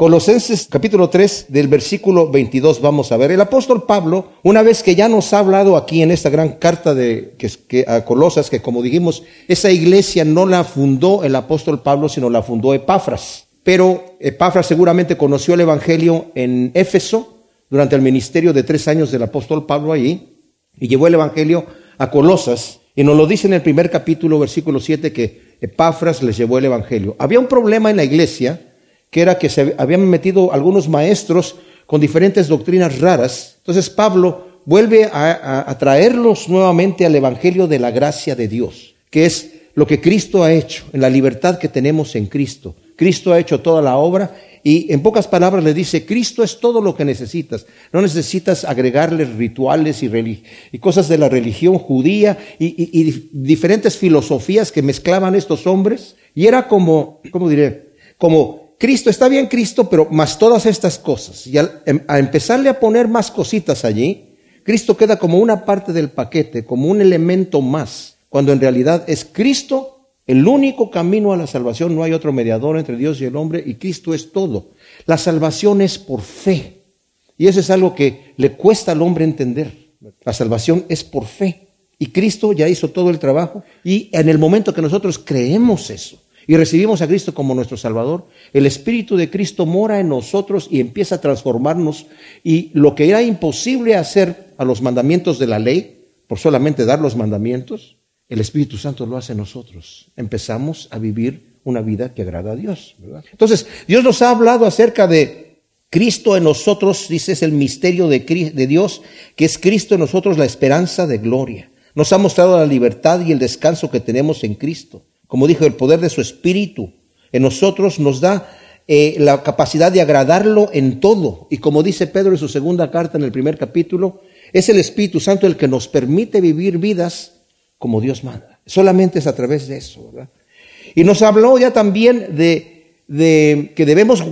Colosenses capítulo 3 del versículo 22 vamos a ver. El apóstol Pablo, una vez que ya nos ha hablado aquí en esta gran carta de, que, a Colosas, que como dijimos, esa iglesia no la fundó el apóstol Pablo, sino la fundó Epafras. Pero Epafras seguramente conoció el Evangelio en Éfeso durante el ministerio de tres años del apóstol Pablo allí y llevó el Evangelio a Colosas. Y nos lo dice en el primer capítulo, versículo 7, que Epafras les llevó el Evangelio. Había un problema en la iglesia que era que se habían metido algunos maestros con diferentes doctrinas raras. Entonces Pablo vuelve a, traerlos nuevamente al Evangelio de la gracia de Dios, que es lo que Cristo ha hecho, en la libertad que tenemos en Cristo. Cristo ha hecho toda la obra y en pocas palabras le dice, Cristo es todo lo que necesitas. No necesitas agregarle rituales y, y cosas de la religión judía y, y, diferentes filosofías que mezclaban estos hombres. Y era como, ¿cómo diré? Como Cristo, está bien Cristo, pero más todas estas cosas. Y al, em, a empezarle a poner más cositas allí, Cristo queda como una parte del paquete, como un elemento más, cuando en realidad es Cristo el único camino a la salvación. No hay otro mediador entre Dios y el hombre y Cristo es todo. La salvación es por fe. Y eso es algo que le cuesta al hombre entender. La salvación es por fe. Y Cristo ya hizo todo el trabajo. Y en el momento que nosotros creemos eso, y recibimos a Cristo como nuestro Salvador, el Espíritu de Cristo mora en nosotros y empieza a transformarnos y lo que era imposible hacer a los mandamientos de la ley, por solamente dar los mandamientos, el Espíritu Santo lo hace en nosotros. Empezamos a vivir una vida que agrada a Dios. Entonces, Dios nos ha hablado acerca de Cristo en nosotros, dice, es el misterio de, de Dios, que es Cristo en nosotros la esperanza de gloria. Nos ha mostrado la libertad y el descanso que tenemos en Cristo. Como dijo, el poder de su espíritu en nosotros nos da eh, la capacidad de agradarlo en todo. Y como dice Pedro en su segunda carta en el primer capítulo, es el Espíritu Santo el que nos permite vivir vidas como Dios manda. Solamente es a través de eso, ¿verdad? Y nos habló ya también de, que debemos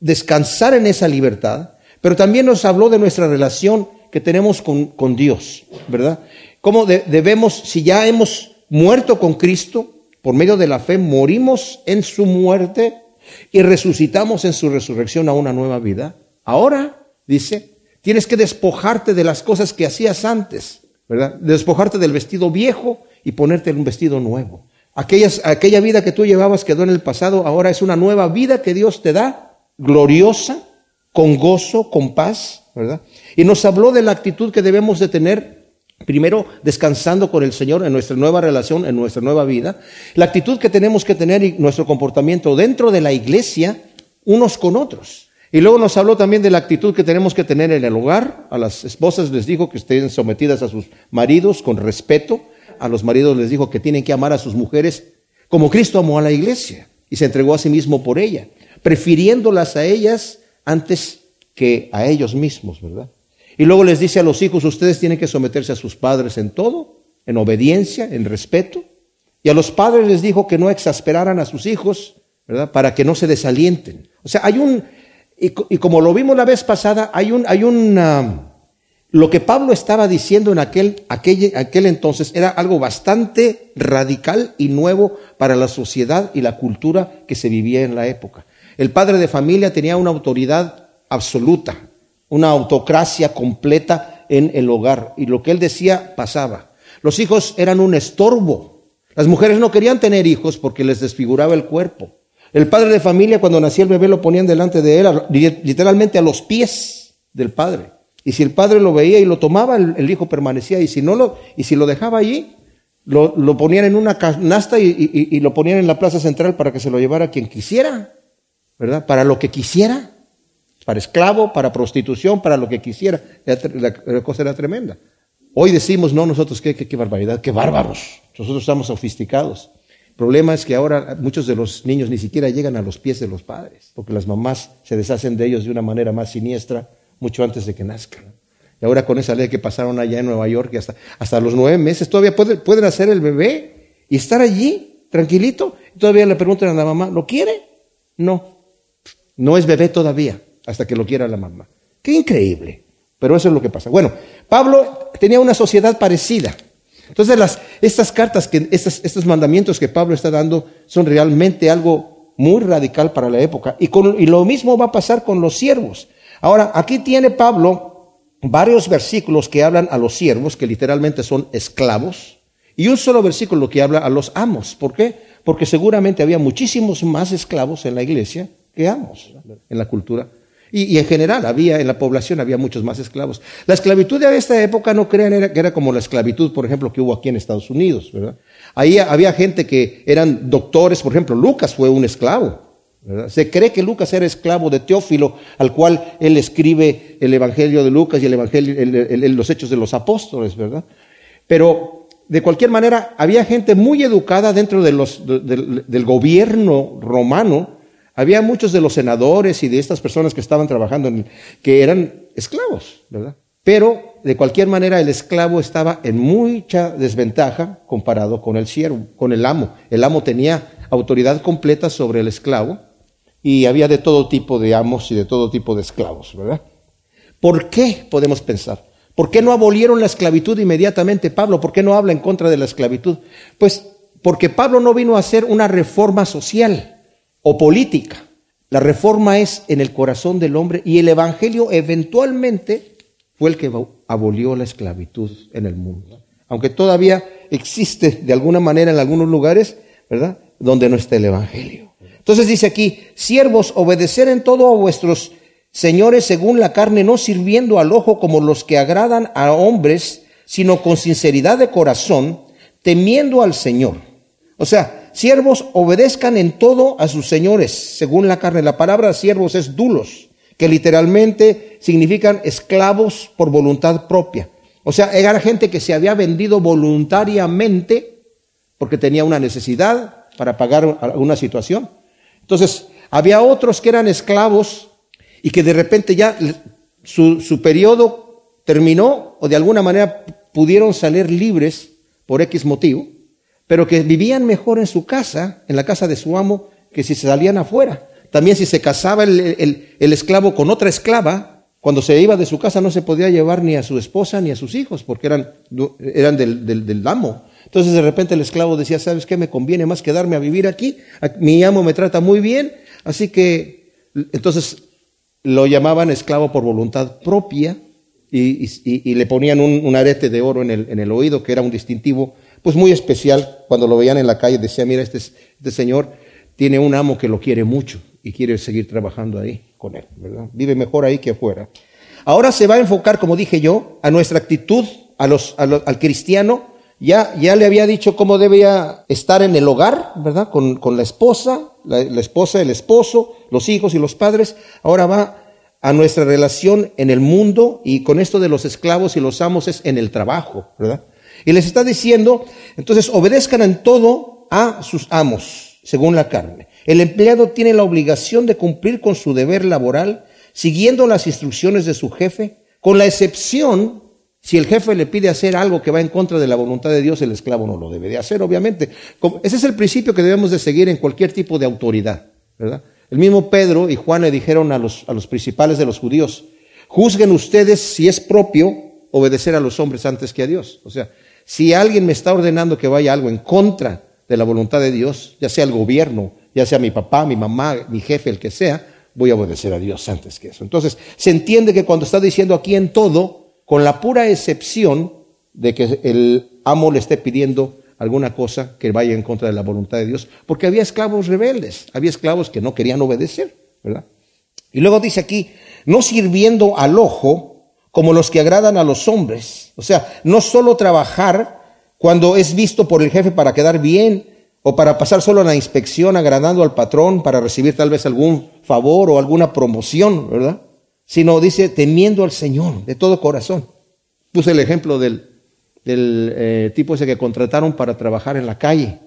descansar en esa libertad, pero también nos habló de nuestra relación que tenemos con, con Dios, ¿verdad? Cómo debemos, si ya hemos muerto con Cristo, por medio de la fe morimos en su muerte y resucitamos en su resurrección a una nueva vida. Ahora, dice, tienes que despojarte de las cosas que hacías antes, ¿verdad? Despojarte del vestido viejo y ponerte en un vestido nuevo. aquella vida que tú llevabas quedó en el pasado, ahora es una nueva vida que Dios te da, gloriosa, con gozo, con paz, ¿verdad? Y nos habló de la actitud que debemos de tener Primero, descansando con el Señor en nuestra nueva relación, en nuestra nueva vida. La actitud que tenemos que tener y nuestro comportamiento dentro de la iglesia, unos con otros. Y luego nos habló también de la actitud que tenemos que tener en el hogar. A las esposas les dijo que estén sometidas a sus maridos con respeto. A los maridos les dijo que tienen que amar a sus mujeres como Cristo amó a la iglesia y se entregó a sí mismo por ella, prefiriéndolas a ellas antes que a ellos mismos, ¿verdad? Y luego les dice a los hijos, ustedes tienen que someterse a sus padres en todo, en obediencia, en respeto. Y a los padres les dijo que no exasperaran a sus hijos, ¿verdad? Para que no se desalienten. O sea, hay un, y, como lo vimos la vez pasada, hay un, hay un, lo que Pablo estaba diciendo en aquel, aquel, aquel entonces era algo bastante radical y nuevo para la sociedad y la cultura que se vivía en la época. El padre de familia tenía una autoridad absoluta, una autocracia completa en el hogar. Y lo que él decía pasaba. Los hijos eran un estorbo. Las mujeres no querían tener hijos porque les desfiguraba el cuerpo. El padre de familia cuando nacía el bebé lo ponían delante de él, literalmente a los pies del padre. Y si el padre lo veía y lo tomaba, el, hijo permanecía. Y si no lo, y si lo dejaba allí, lo, lo ponían en una canasta y, y, lo ponían en la plaza central para que se lo llevara quien quisiera, ¿verdad? Para lo que quisiera para esclavo, para prostitución, para lo que quisiera. La, cosa era tremenda. Hoy decimos, no, nosotros qué, barbaridad, qué bárbaros. Nosotros estamos sofisticados. El problema es que ahora muchos de los niños ni siquiera llegan a los pies de los padres, porque las mamás se deshacen de ellos de una manera más siniestra mucho antes de que nazcan. Y ahora con esa ley que pasaron allá en Nueva York, hasta, hasta los nueve meses todavía pueden, pueden hacer el bebé y estar allí, tranquilito. Y todavía le preguntan a la mamá, ¿lo quiere? No, no es bebé todavía hasta que lo quiera la mamá. Qué increíble. Pero eso es lo que pasa. Bueno, Pablo tenía una sociedad parecida. Entonces, estas cartas, que, estos, mandamientos que Pablo está dando son realmente algo muy radical para la época. Y, y lo mismo va a pasar con los siervos. Ahora, aquí tiene Pablo varios versículos que hablan a los siervos, que literalmente son esclavos, y un solo versículo que habla a los amos. ¿Por qué? Porque seguramente había muchísimos más esclavos en la iglesia que amos en la cultura. Y, en general había, en la población había muchos más esclavos. La esclavitud de esta época no crean que era como la esclavitud, por ejemplo, que hubo aquí en Estados Unidos, ¿verdad? Ahí había gente que eran doctores, por ejemplo, Lucas fue un esclavo. Se cree que Lucas era esclavo de Teófilo, al cual él escribe el Evangelio de Lucas y el Evangelio, los Hechos de los Apóstoles, ¿verdad? Pero de cualquier manera, había gente muy educada dentro de los, del gobierno romano. Había muchos de los senadores y de estas personas que estaban trabajando en, que eran esclavos, ¿verdad? Pero de cualquier manera el esclavo estaba en mucha desventaja comparado con el siervo, con el amo. El amo tenía autoridad completa sobre el esclavo y había de todo tipo de amos y de todo tipo de esclavos, ¿verdad? ¿Por qué podemos pensar? ¿Por qué no abolieron la esclavitud inmediatamente Pablo? ¿Por qué no habla en contra de la esclavitud? Pues porque Pablo no vino a hacer una reforma social o política. La reforma es en el corazón del hombre y el Evangelio eventualmente fue el que abolió la esclavitud en el mundo. Aunque todavía existe de alguna manera en algunos lugares, ¿verdad? Donde no está el Evangelio. Entonces dice aquí, siervos, obedecer en todo a vuestros señores según la carne, no sirviendo al ojo como los que agradan a hombres, sino con sinceridad de corazón, temiendo al Señor. O sea, siervos obedezcan en todo a sus señores, según la carne. La palabra siervos es dulos, que literalmente significan esclavos por voluntad propia. O sea, era gente que se había vendido voluntariamente porque tenía una necesidad para pagar alguna situación. Entonces, había otros que eran esclavos y que de repente ya su, su periodo terminó o de alguna manera pudieron salir libres por X motivo, pero que vivían mejor en su casa, en la casa de su amo, que si se salían afuera. También si se casaba el, el, esclavo con otra esclava, cuando se iba de su casa no se podía llevar ni a su esposa ni a sus hijos, porque eran, eran del, del, amo. Entonces de repente el esclavo decía, ¿sabes qué? Me conviene más quedarme a vivir aquí. Mi amo me trata muy bien. Así que entonces lo llamaban esclavo por voluntad propia y, le ponían un, arete de oro en el, en el, oído, que era un distintivo pues muy especial. Cuando lo veían en la calle decía, mira, este, este señor tiene un amo que lo quiere mucho y quiere seguir trabajando ahí con él, ¿verdad? Vive mejor ahí que afuera. Ahora se va a enfocar, como dije yo, a nuestra actitud, a los, al cristiano, ya, ya le había dicho cómo debía estar en el hogar, ¿verdad? Con, con la esposa, la, la, esposa, el esposo, los hijos y los padres. Ahora va a nuestra relación en el mundo y con esto de los esclavos y los amos es en el trabajo, ¿verdad? Y les está diciendo, entonces obedezcan en todo a sus amos, según la carne. El empleado tiene la obligación de cumplir con su deber laboral, siguiendo las instrucciones de su jefe, con la excepción si el jefe le pide hacer algo que va en contra de la voluntad de Dios, el esclavo no lo debe de hacer, obviamente. Ese es el principio que debemos de seguir en cualquier tipo de autoridad, ¿verdad? El mismo Pedro y Juan le dijeron a los, a los principales de los judíos, juzguen ustedes si es propio obedecer a los hombres antes que a Dios. O sea, si alguien me está ordenando que vaya algo en contra de la voluntad de Dios, ya sea el gobierno, ya sea mi papá, mi mamá, mi jefe, el que sea, voy a obedecer a Dios antes que eso. Entonces, se entiende que cuando está diciendo aquí en todo, con la pura excepción de que el amo le esté pidiendo alguna cosa que vaya en contra de la voluntad de Dios, porque había esclavos rebeldes, había esclavos que no querían obedecer, ¿verdad? Y luego dice aquí, no sirviendo al ojo como los que agradan a los hombres, o sea, no solo trabajar cuando es visto por el jefe para quedar bien o para pasar solo la inspección agradando al patrón para recibir tal vez algún favor o alguna promoción, ¿verdad? sino dice temiendo al Señor de todo corazón. Puse el ejemplo del, del eh, tipo ese que contrataron para trabajar en la calle,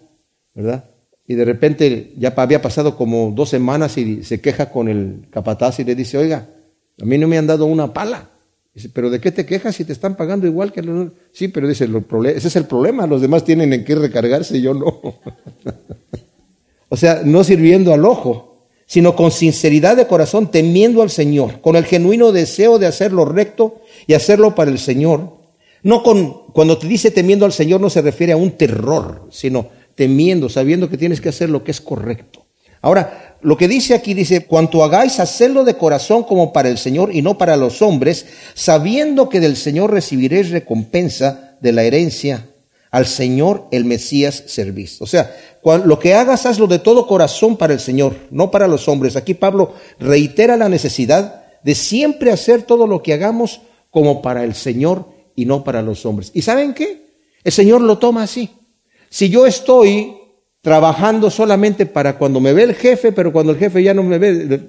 ¿verdad? Y de repente ya había pasado como dos semanas y se queja con el capataz y le dice, oiga, a mí no me han dado una pala. Dice, pero ¿de qué te quejas si te están pagando igual que los... Sí, pero dice, ese es el problema, los demás tienen en qué recargarse y yo no. o sea, no sirviendo al ojo, sino con sinceridad de corazón, temiendo al Señor, con el genuino deseo de hacer lo recto y hacerlo para el Señor. No con, cuando te dice temiendo al Señor no se refiere a un terror, sino temiendo, sabiendo que tienes que hacer lo que es correcto. Ahora, lo que dice aquí dice, cuanto hagáis, hacedlo de corazón como para el Señor y no para los hombres, sabiendo que del Señor recibiréis recompensa de la herencia. Al Señor el Mesías servís. O sea, lo que hagas, hazlo de todo corazón para el Señor, no para los hombres. Aquí Pablo reitera la necesidad de siempre hacer todo lo que hagamos como para el Señor y no para los hombres. ¿Y saben qué? El Señor lo toma así. Si yo estoy trabajando solamente para cuando me ve el jefe, pero cuando el jefe ya no me ve,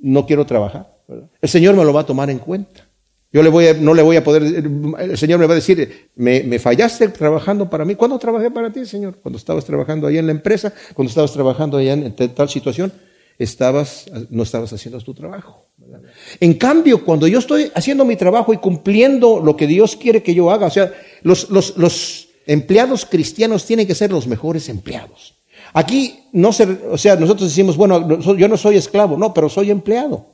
no quiero trabajar. El Señor me lo va a tomar en cuenta. Yo le voy a, no le voy a poder, el Señor me va a decir, me, me, fallaste trabajando para mí. ¿Cuándo trabajé para ti, Señor? Cuando estabas trabajando allá en la empresa, cuando estabas trabajando allá en, tal situación, estabas, no estabas haciendo tu trabajo. En cambio, cuando yo estoy haciendo mi trabajo y cumpliendo lo que Dios quiere que yo haga, o sea, los, los, los empleados cristianos tienen que ser los mejores empleados. Aquí no se, o sea, nosotros decimos, bueno, yo no soy esclavo, no, pero soy empleado.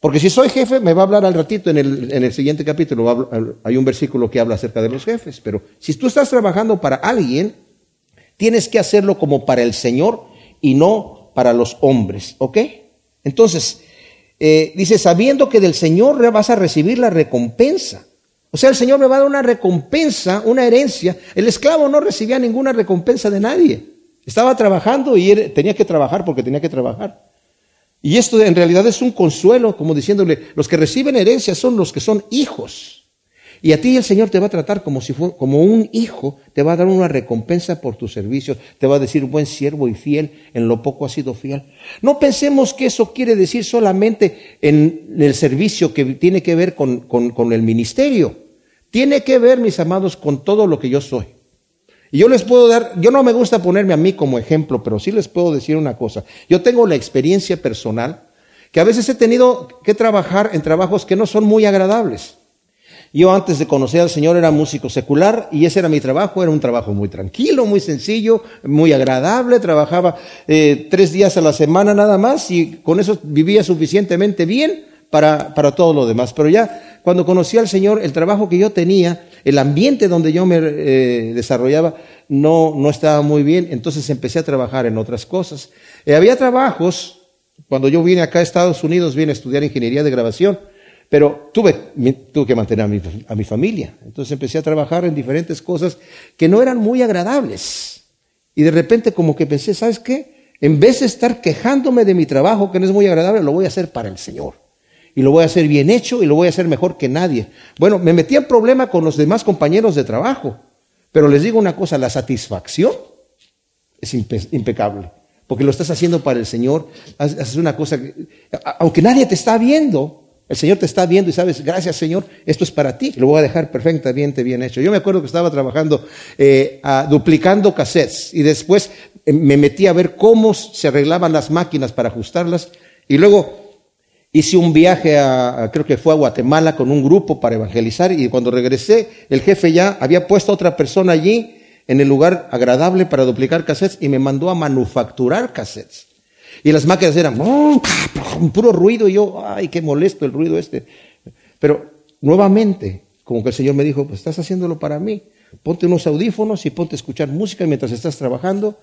Porque si soy jefe, me va a hablar al ratito en el, en el siguiente capítulo, hay un versículo que habla acerca de los jefes, pero si tú estás trabajando para alguien, tienes que hacerlo como para el Señor y no para los hombres, ¿ok? Entonces, eh, dice, sabiendo que del Señor vas a recibir la recompensa. O sea, el Señor me va a dar una recompensa, una herencia. El esclavo no recibía ninguna recompensa de nadie. Estaba trabajando y tenía que trabajar porque tenía que trabajar. Y esto en realidad es un consuelo, como diciéndole, los que reciben herencia son los que son hijos. Y a ti el Señor te va a tratar como si fuera, como un hijo, te va a dar una recompensa por tus servicios, te va a decir buen siervo y fiel, en lo poco has sido fiel. No pensemos que eso quiere decir solamente en el servicio que tiene que ver con, con el ministerio. Tiene que ver, mis amados, con todo lo que yo soy. Y yo les puedo dar, yo no me gusta ponerme a mí como ejemplo, pero sí les puedo decir una cosa. Yo tengo la experiencia personal que a veces he tenido que trabajar en trabajos que no son muy agradables. Yo antes de conocer al Señor era músico secular y ese era mi trabajo, era un trabajo muy tranquilo, muy sencillo, muy agradable, trabajaba eh, tres días a la semana nada más y con eso vivía suficientemente bien para, para todo lo demás. Pero ya cuando conocí al Señor, el trabajo que yo tenía, el ambiente donde yo me eh, desarrollaba, no, no estaba muy bien, entonces empecé a trabajar en otras cosas. Eh, había trabajos, cuando yo vine acá a Estados Unidos, vine a estudiar ingeniería de grabación, pero tuve, tuve que mantener a mi, a mi familia. Entonces empecé a trabajar en diferentes cosas que no eran muy agradables. Y de repente como que pensé, ¿sabes qué? En vez de estar quejándome de mi trabajo, que no es muy agradable, lo voy a hacer para el Señor. Y lo voy a hacer bien hecho y lo voy a hacer mejor que nadie. Bueno, me metí en problema con los demás compañeros de trabajo. Pero les digo una cosa, la satisfacción es impecable. Porque lo estás haciendo para el Señor. Haces una cosa, aunque nadie te está viendo, el Señor te está viendo y sabes, gracias Señor, esto es para ti. Lo voy a dejar perfectamente bien hecho. Yo me acuerdo que estaba trabajando eh, duplicando cassettes y después eh, me metí a ver cómo se arreglaban las máquinas para ajustarlas y luego hice un viaje a, creo que fue a Guatemala con un grupo para evangelizar y cuando regresé el jefe ya había puesto a otra persona allí en el lugar agradable para duplicar cassettes y me mandó a manufacturar cassettes. Y las máquinas eran puro ruido y yo, ay, qué molesto el ruido este. Pero nuevamente, como que el Señor me dijo, pues estás haciéndolo para mí. Ponte unos audífonos y ponte a escuchar música mientras estás trabajando.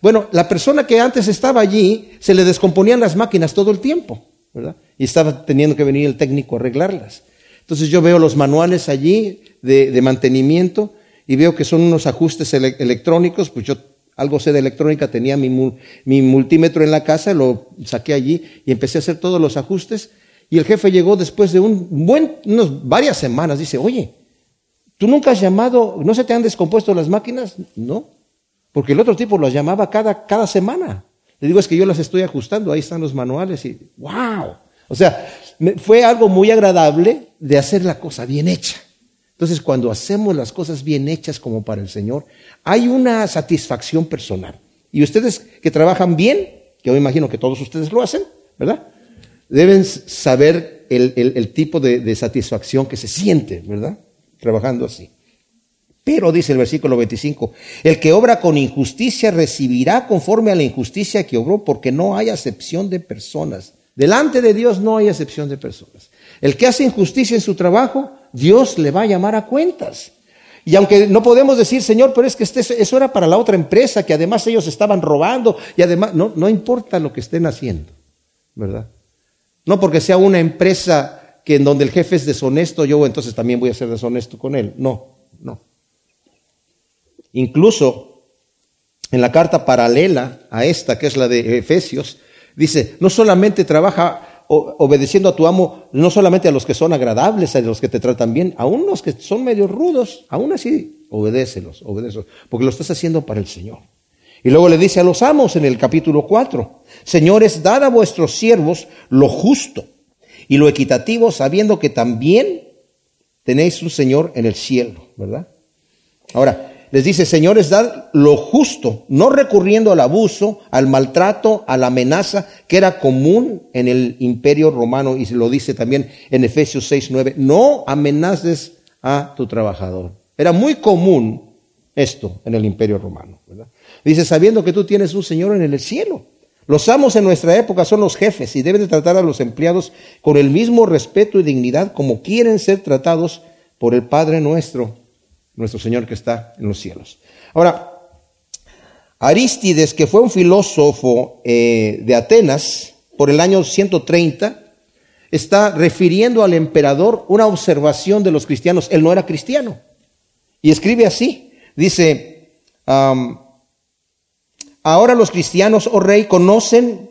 Bueno, la persona que antes estaba allí, se le descomponían las máquinas todo el tiempo, ¿verdad? Y estaba teniendo que venir el técnico a arreglarlas. Entonces yo veo los manuales allí de, de mantenimiento y veo que son unos ajustes electrónicos, pues yo algo sé de electrónica, tenía mi, multímetro en la casa, lo saqué allí y empecé a hacer todos los ajustes. Y el jefe llegó después de un buen, unos, varias semanas, dice, oye, ¿tú nunca has llamado, no se te han descompuesto las máquinas? No, porque el otro tipo las llamaba cada, cada semana. Le digo, es que yo las estoy ajustando, ahí están los manuales y, wow. O sea, fue algo muy agradable de hacer la cosa bien hecha. Entonces, cuando hacemos las cosas bien hechas como para el Señor, hay una satisfacción personal. Y ustedes que trabajan bien, que yo imagino que todos ustedes lo hacen, ¿verdad? Deben saber el, tipo de, de, satisfacción que se siente, ¿verdad? Trabajando así. Pero, dice el versículo 25, el que obra con injusticia recibirá conforme a la injusticia que obró, porque no hay acepción de personas. Delante de Dios no hay acepción de personas. El que hace injusticia en su trabajo, Dios le va a llamar a cuentas. Y aunque no podemos decir, Señor, pero es que este, eso era para la otra empresa, que además ellos estaban robando y además, no, no importa lo que estén haciendo, ¿verdad? No porque sea una empresa que en donde el jefe es deshonesto, yo entonces también voy a ser deshonesto con él. No, no. Incluso en la carta paralela a esta, que es la de Efesios, dice, no solamente trabaja obedeciendo a tu amo, no solamente a los que son agradables, a los que te tratan bien, aún los que son medio rudos, aún así, obedécelos, obedécelos, porque lo estás haciendo para el Señor. Y luego le dice a los amos en el capítulo 4, señores, dad a vuestros siervos lo justo y lo equitativo, sabiendo que también tenéis un Señor en el cielo, ¿verdad? Ahora, les dice, señores, dad lo justo, no recurriendo al abuso, al maltrato, a la amenaza, que era común en el imperio romano, y se lo dice también en Efesios 6, 9, no amenaces a tu trabajador. Era muy común esto en el imperio romano, ¿verdad? Dice, sabiendo que tú tienes un Señor en el cielo. Los amos en nuestra época son los jefes y deben de tratar a los empleados con el mismo respeto y dignidad como quieren ser tratados por el Padre nuestro nuestro Señor que está en los cielos. Ahora, Arístides, que fue un filósofo eh, de Atenas por el año 130, está refiriendo al emperador una observación de los cristianos. Él no era cristiano. Y escribe así, dice, ahora los cristianos, oh rey, conocen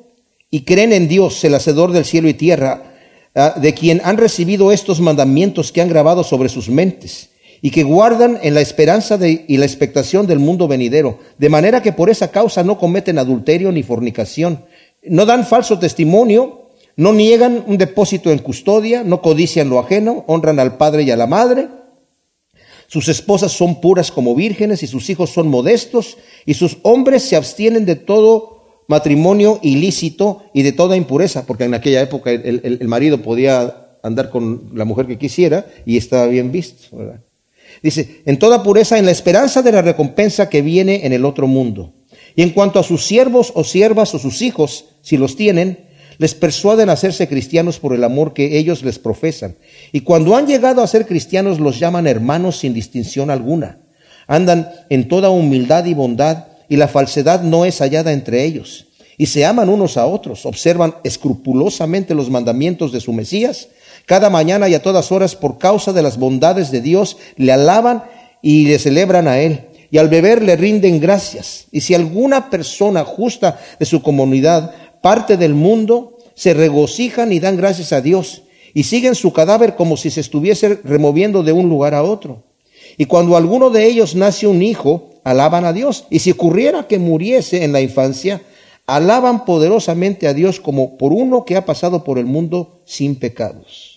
y creen en Dios, el hacedor del cielo y tierra, ah, de quien han recibido estos mandamientos que han grabado sobre sus mentes y que guardan en la esperanza y la expectación del mundo venidero, de manera que por esa causa no cometen adulterio ni fornicación, no dan falso testimonio, no niegan un depósito en custodia, no codician lo ajeno, honran al padre y a la madre, sus esposas son puras como vírgenes y sus hijos son modestos y sus hombres se abstienen de todo matrimonio ilícito y de toda impureza, porque en aquella época el, el marido podía andar con la mujer que quisiera y estaba bien visto. ¿verdad? Dice, en toda pureza, en la esperanza de la recompensa que viene en el otro mundo. Y en cuanto a sus siervos o siervas o sus hijos, si los tienen, les persuaden a hacerse cristianos por el amor que ellos les profesan. Y cuando han llegado a ser cristianos, los llaman hermanos sin distinción alguna. Andan en toda humildad y bondad, y la falsedad no es hallada entre ellos. Y se aman unos a otros, observan escrupulosamente los mandamientos de su Mesías, cada mañana y a todas horas, por causa de las bondades de Dios, le alaban y le celebran a Él. Y al beber le rinden gracias. Y si alguna persona justa de su comunidad parte del mundo, se regocijan y dan gracias a Dios. Y siguen su cadáver como si se estuviese removiendo de un lugar a otro. Y cuando alguno de ellos nace un hijo, alaban a Dios. Y si ocurriera que muriese en la infancia, alaban poderosamente a Dios como por uno que ha pasado por el mundo sin pecados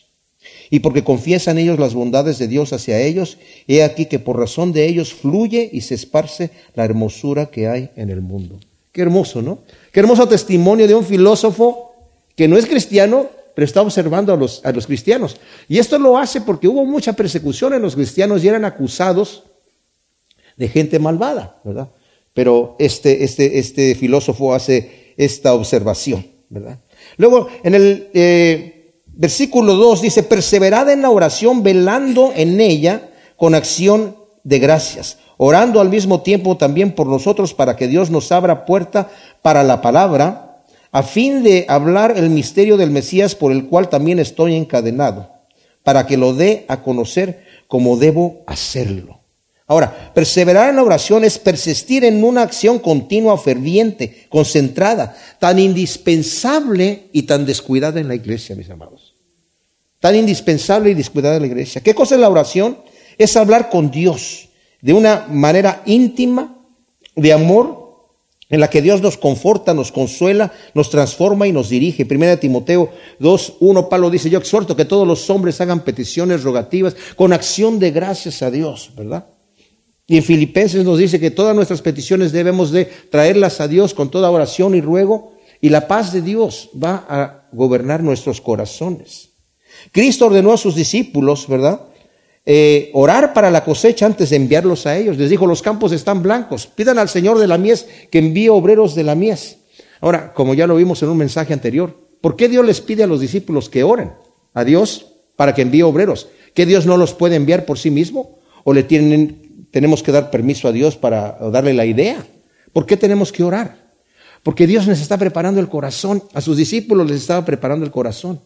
y porque confiesan ellos las bondades de Dios hacia ellos, he aquí que por razón de ellos fluye y se esparce la hermosura que hay en el mundo. Qué hermoso, ¿no? Qué hermoso testimonio de un filósofo que no es cristiano, pero está observando a los, a los cristianos. Y esto lo hace porque hubo mucha persecución en los cristianos y eran acusados de gente malvada, ¿verdad? Pero este, este, este filósofo hace esta observación, ¿verdad? Luego, en el eh, Versículo 2 dice, perseverad en la oración, velando en ella con acción de gracias, orando al mismo tiempo también por nosotros para que Dios nos abra puerta para la palabra, a fin de hablar el misterio del Mesías por el cual también estoy encadenado, para que lo dé a conocer como debo hacerlo. Ahora, perseverar en la oración es persistir en una acción continua, ferviente, concentrada, tan indispensable y tan descuidada en la iglesia, mis amados. Tan indispensable y descuidada en la iglesia. ¿Qué cosa es la oración? Es hablar con Dios de una manera íntima, de amor, en la que Dios nos conforta, nos consuela, nos transforma y nos dirige. Primera Timoteo 2, 1, Pablo dice, yo exhorto que todos los hombres hagan peticiones rogativas con acción de gracias a Dios, ¿verdad? Y en Filipenses nos dice que todas nuestras peticiones debemos de traerlas a Dios con toda oración y ruego, y la paz de Dios va a gobernar nuestros corazones. Cristo ordenó a sus discípulos, ¿verdad? Eh, orar para la cosecha antes de enviarlos a ellos. Les dijo, los campos están blancos, pidan al Señor de la mies que envíe obreros de la mies. Ahora, como ya lo vimos en un mensaje anterior, ¿por qué Dios les pide a los discípulos que oren a Dios para que envíe obreros? ¿Que Dios no los puede enviar por sí mismo? ¿O le tienen tenemos que dar permiso a Dios para darle la idea. ¿Por qué tenemos que orar? Porque Dios nos está preparando el corazón. A sus discípulos les estaba preparando el corazón.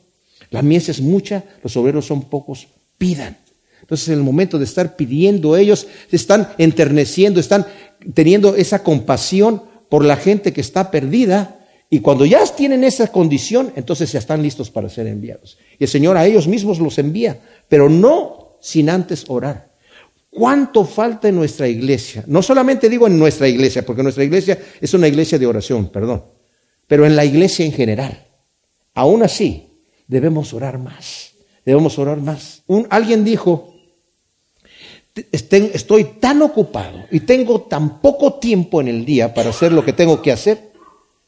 La mies es mucha, los obreros son pocos. Pidan. Entonces, en el momento de estar pidiendo, ellos están enterneciendo, están teniendo esa compasión por la gente que está perdida. Y cuando ya tienen esa condición, entonces ya están listos para ser enviados. Y el Señor a ellos mismos los envía, pero no sin antes orar. ¿Cuánto falta en nuestra iglesia? No solamente digo en nuestra iglesia, porque nuestra iglesia es una iglesia de oración, perdón, pero en la iglesia en general. Aún así, debemos orar más. Debemos orar más. Alguien dijo, estoy tan ocupado y tengo tan poco tiempo en el día para hacer lo que tengo que hacer,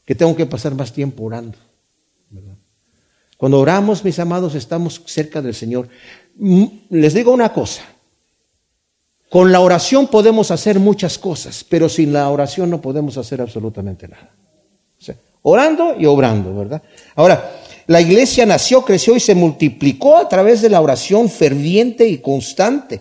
que tengo que pasar más tiempo orando. Cuando oramos, mis amados, estamos cerca del Señor. Mm, les digo una cosa, con la oración podemos hacer muchas cosas, pero sin la oración no podemos hacer absolutamente nada. orando y obrando, ¿verdad? Ahora, la iglesia nació, creció y se multiplicó a través de la oración ferviente y constante.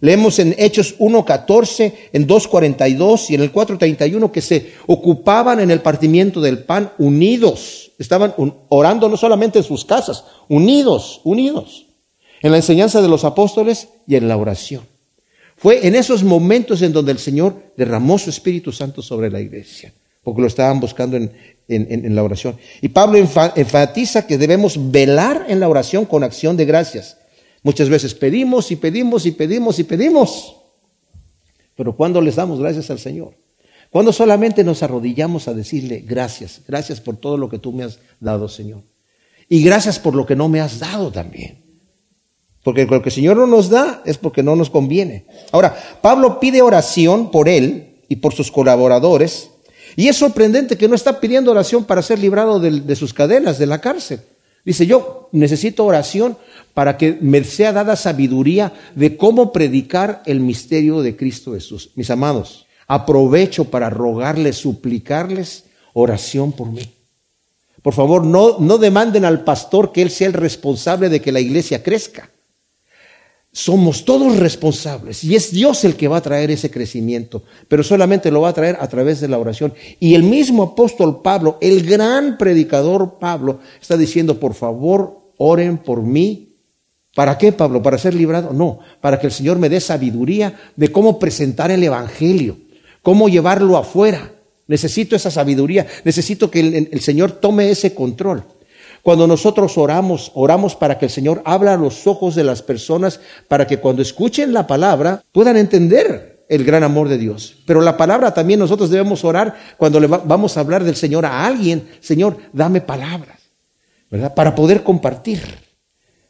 Leemos en Hechos 1.14, en 2.42 y en el 4.31 que se ocupaban en el partimiento del pan unidos. Estaban orando no solamente en sus casas, unidos, unidos. En la enseñanza de los apóstoles y en la oración. Fue en esos momentos en donde el Señor derramó su Espíritu Santo sobre la iglesia, porque lo estaban buscando en, en la oración. Y Pablo enfatiza que debemos velar en la oración con acción de gracias Muchas veces pedimos y pedimos y pedimos y pedimos. Pero ¿cuándo les damos gracias al Señor? Cuando solamente nos arrodillamos a decirle gracias, gracias por todo lo que tú me has dado, Señor. Y gracias por lo que no me has dado también. Porque lo que el Señor no nos da es porque no nos conviene. Ahora, Pablo pide oración por él y por sus colaboradores. Y es sorprendente que no está pidiendo oración para ser librado de, sus cadenas, de la cárcel. Dice, yo necesito oración para que me sea dada sabiduría de cómo predicar el misterio de Cristo Jesús. Mis amados, aprovecho para rogarles, suplicarles oración por mí. Por favor, no demanden al pastor que él sea el responsable de que la iglesia crezca. Somos todos responsables y es Dios el que va a traer ese crecimiento, pero solamente lo va a traer a través de la oración. Y el mismo apóstol Pablo, el gran predicador Pablo, está diciendo, por favor, oren por mí. ¿Para qué, Pablo? ¿Para ser librado? No, para que el Señor me dé sabiduría de cómo presentar el Evangelio, cómo llevarlo afuera. Necesito esa sabiduría, necesito que el, el Señor tome ese control. Cuando nosotros oramos, oramos para que el Señor abra los ojos de las personas, para que cuando escuchen la palabra puedan entender el gran amor de Dios. Pero la palabra también nosotros debemos orar cuando le vamos a hablar del Señor a alguien. Señor, dame palabras, ¿verdad? Para poder compartir.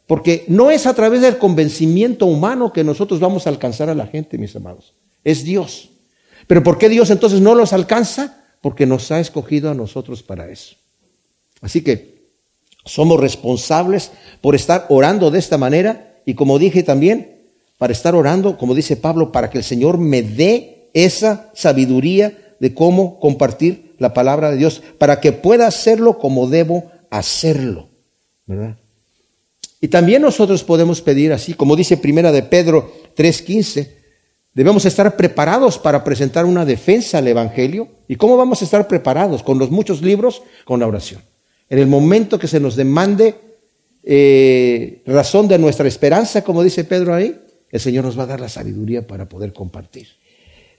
Porque no es a través del convencimiento humano que nosotros vamos a alcanzar a la gente, mis amados. Es Dios. Pero ¿por qué Dios entonces no los alcanza? Porque nos ha escogido a nosotros para eso. Así que somos responsables por estar orando de esta manera y como dije también, para estar orando, como dice Pablo, para que el Señor me dé esa sabiduría de cómo compartir la palabra de Dios, para que pueda hacerlo como debo hacerlo. ¿verdad? Y también nosotros podemos pedir así, como dice Primera de Pedro 3:15, debemos estar preparados para presentar una defensa al Evangelio. ¿Y cómo vamos a estar preparados? Con los muchos libros, con la oración. En el momento que se nos demande eh, razón de nuestra esperanza, como dice Pedro ahí, el Señor nos va a dar la sabiduría para poder compartir.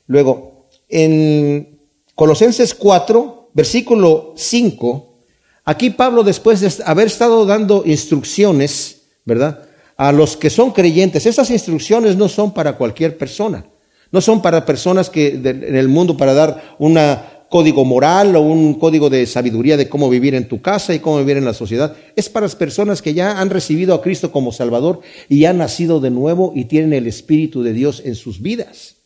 Luego, en Colosenses 4, versículo 5, aquí Pablo, después de haber estado dando instrucciones, ¿verdad? A los que son creyentes, esas instrucciones no son para cualquier persona, no son para personas que en el mundo para dar una código moral o un código de sabiduría de cómo vivir en tu casa y cómo vivir en la sociedad. Es para las personas que ya han recibido a Cristo como Salvador y han nacido de nuevo y tienen el Espíritu de Dios en sus vidas.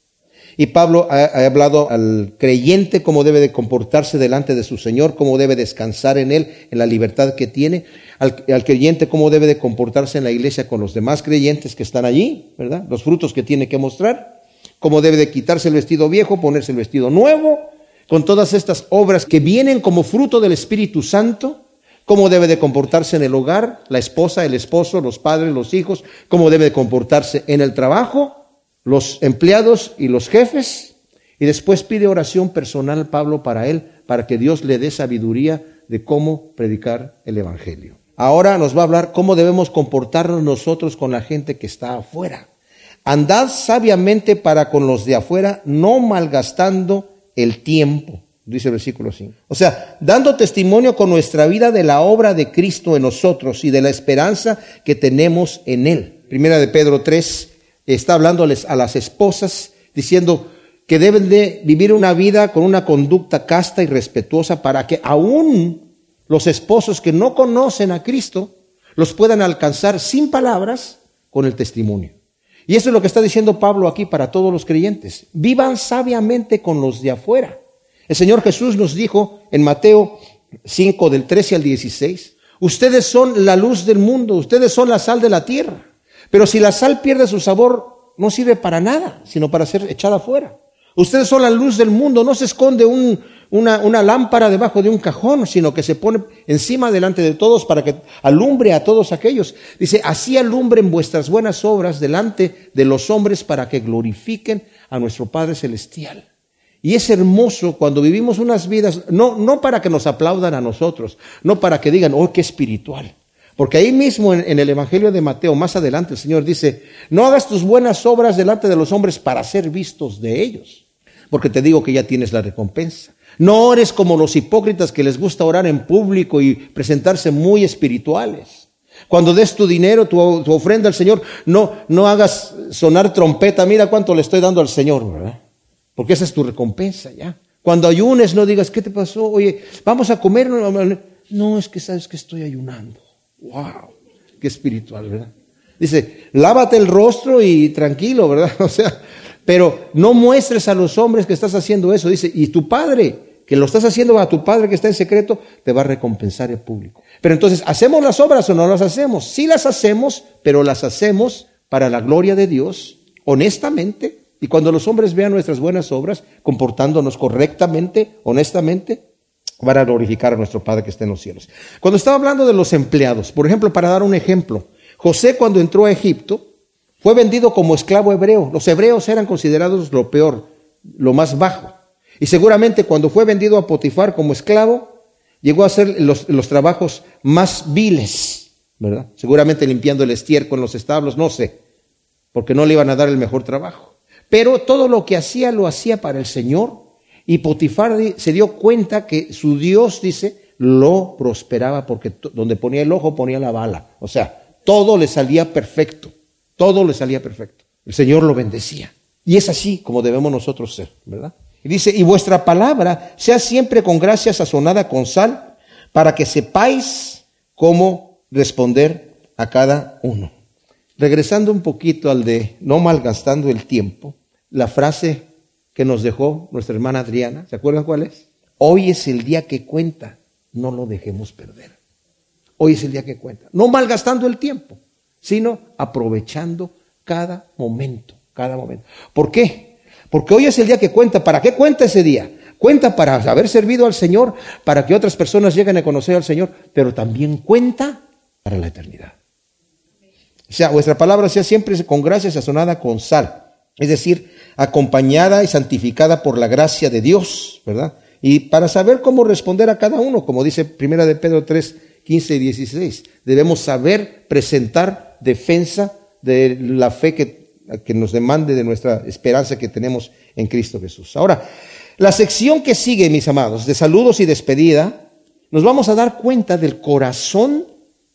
Y Pablo ha, hablado al creyente cómo debe de comportarse delante de su Señor, cómo debe descansar en Él, en la libertad que tiene. Al, al, creyente cómo debe de comportarse en la iglesia con los demás creyentes que están allí, ¿verdad? Los frutos que tiene que mostrar. Cómo debe de quitarse el vestido viejo, ponerse el vestido nuevo con todas estas obras que vienen como fruto del Espíritu Santo, cómo debe de comportarse en el hogar, la esposa, el esposo, los padres, los hijos, cómo debe de comportarse en el trabajo, los empleados y los jefes, y después pide oración personal Pablo para él, para que Dios le dé sabiduría de cómo predicar el Evangelio. Ahora nos va a hablar cómo debemos comportarnos nosotros con la gente que está afuera. Andad sabiamente para con los de afuera, no malgastando el tiempo, dice el versículo 5. O sea, dando testimonio con nuestra vida de la obra de Cristo en nosotros y de la esperanza que tenemos en Él. Primera de Pedro 3 está hablándoles a las esposas diciendo que deben de vivir una vida con una conducta casta y respetuosa para que aún los esposos que no conocen a Cristo los puedan alcanzar sin palabras con el testimonio. Y eso es lo que está diciendo Pablo aquí para todos los creyentes. Vivan sabiamente con los de afuera. El Señor Jesús nos dijo en Mateo 5 del 13 al 16, ustedes son la luz del mundo, ustedes son la sal de la tierra. Pero si la sal pierde su sabor, no sirve para nada, sino para ser echada afuera. Ustedes son la luz del mundo, no se esconde un, una, una, lámpara debajo de un cajón, sino que se pone encima delante de todos para que alumbre a todos aquellos. Dice, así alumbren vuestras buenas obras delante de los hombres para que glorifiquen a nuestro Padre Celestial. Y es hermoso cuando vivimos unas vidas, no, no para que nos aplaudan a nosotros, no para que digan, oh, qué espiritual. Porque ahí mismo en, en el Evangelio de Mateo, más adelante, el Señor dice, no hagas tus buenas obras delante de los hombres para ser vistos de ellos, porque te digo que ya tienes la recompensa. No ores como los hipócritas que les gusta orar en público y presentarse muy espirituales. Cuando des tu dinero, tu, ofrenda al Señor, no, no hagas sonar trompeta, mira cuánto le estoy dando al Señor, ¿verdad? Porque esa es tu recompensa, ¿ya? Cuando ayunes, no digas, ¿qué te pasó? Oye, vamos a comer. No, es que sabes que estoy ayunando. ¡Wow! Qué espiritual, ¿verdad? Dice, lávate el rostro y tranquilo, ¿verdad? O sea, pero no muestres a los hombres que estás haciendo eso. Dice, y tu padre, que lo estás haciendo a tu padre que está en secreto, te va a recompensar en público. Pero entonces, ¿hacemos las obras o no las hacemos? Sí las hacemos, pero las hacemos para la gloria de Dios, honestamente. Y cuando los hombres vean nuestras buenas obras, comportándonos correctamente, honestamente, van a glorificar a nuestro Padre que está en los cielos. Cuando estaba hablando de los empleados, por ejemplo, para dar un ejemplo, José cuando entró a Egipto, fue vendido como esclavo hebreo. Los hebreos eran considerados lo peor, lo más bajo. Y seguramente cuando fue vendido a Potifar como esclavo, llegó a hacer los, trabajos más viles, ¿verdad? Seguramente limpiando el estiércol en los establos, no sé, porque no le iban a dar el mejor trabajo. Pero todo lo que hacía lo hacía para el Señor. Y Potifar se dio cuenta que su Dios, dice, lo prosperaba porque donde ponía el ojo ponía la bala. O sea, todo le salía perfecto. Todo le salía perfecto. El Señor lo bendecía. Y es así como debemos nosotros ser, ¿verdad? Y dice, y vuestra palabra sea siempre con gracia sazonada con sal, para que sepáis cómo responder a cada uno. Regresando un poquito al de no malgastando el tiempo, la frase que nos dejó nuestra hermana Adriana, ¿se acuerdan cuál es? Hoy es el día que cuenta, no lo dejemos perder. Hoy es el día que cuenta, no malgastando el tiempo sino aprovechando cada momento, cada momento. ¿Por qué? Porque hoy es el día que cuenta. ¿Para qué cuenta ese día? Cuenta para haber servido al Señor, para que otras personas lleguen a conocer al Señor, pero también cuenta para la eternidad. O sea, vuestra palabra sea siempre con gracia sazonada con sal, es decir, acompañada y santificada por la gracia de Dios, ¿verdad? Y para saber cómo responder a cada uno, como dice Primera de Pedro 3, 15 y 16. Debemos saber presentar defensa de la fe que, nos demande de nuestra esperanza que tenemos en Cristo Jesús. Ahora, la sección que sigue, mis amados, de saludos y despedida, nos vamos a dar cuenta del corazón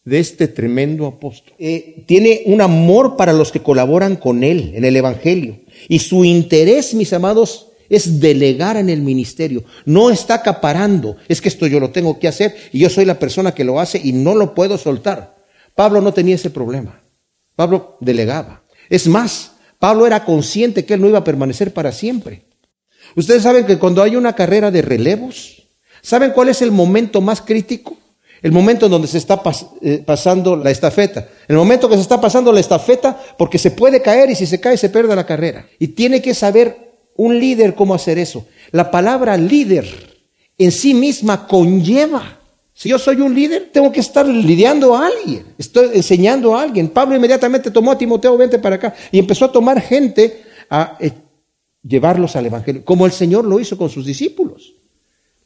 de este tremendo apóstol. Eh, tiene un amor para los que colaboran con él en el Evangelio. Y su interés, mis amados, es delegar en el ministerio. No está acaparando, es que esto yo lo tengo que hacer y yo soy la persona que lo hace y no lo puedo soltar. Pablo no tenía ese problema. Pablo delegaba. Es más, Pablo era consciente que él no iba a permanecer para siempre. Ustedes saben que cuando hay una carrera de relevos, ¿saben cuál es el momento más crítico? El momento en donde se está eh, pasando la estafeta. El momento que se está pasando la estafeta porque se puede caer y si se cae se pierde la carrera. Y tiene que saber un líder, ¿cómo hacer eso? La palabra líder en sí misma conlleva. Si yo soy un líder, tengo que estar lidiando a alguien, estoy enseñando a alguien. Pablo inmediatamente tomó a Timoteo, vente para acá, y empezó a tomar gente a eh, llevarlos al Evangelio, como el Señor lo hizo con sus discípulos.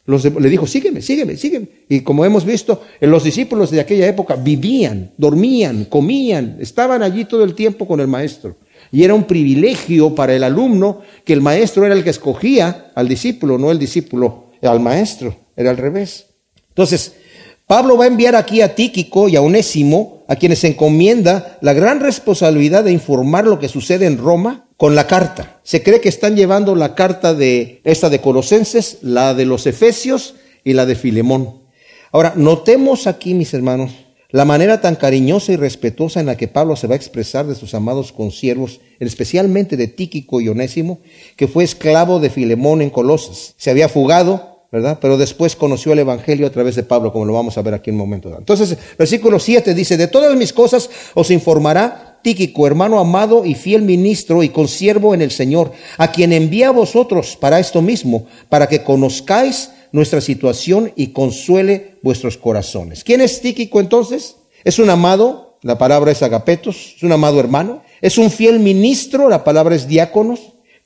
Los le dijo, sígueme, sígueme, sígueme. Y como hemos visto, los discípulos de aquella época vivían, dormían, comían, estaban allí todo el tiempo con el maestro. Y era un privilegio para el alumno que el maestro era el que escogía al discípulo, no el discípulo al maestro, era al revés. Entonces, Pablo va a enviar aquí a Tíquico y a Onésimo, a quienes encomienda la gran responsabilidad de informar lo que sucede en Roma con la carta. Se cree que están llevando la carta de esta de Colosenses, la de los Efesios y la de Filemón. Ahora, notemos aquí, mis hermanos, la manera tan cariñosa y respetuosa en la que Pablo se va a expresar de sus amados consiervos, especialmente de Tíquico y Onésimo, que fue esclavo de Filemón en Colosas. Se había fugado, ¿verdad? Pero después conoció el Evangelio a través de Pablo, como lo vamos a ver aquí en un momento. Entonces, versículo 7 dice, de todas mis cosas os informará Tíquico, hermano amado y fiel ministro y consiervo en el Señor, a quien envía a vosotros para esto mismo, para que conozcáis nuestra situación y consuele vuestros corazones. ¿Quién es Tíquico entonces? Es un amado, la palabra es agapetos, es un amado hermano, es un fiel ministro, la palabra es diáconos,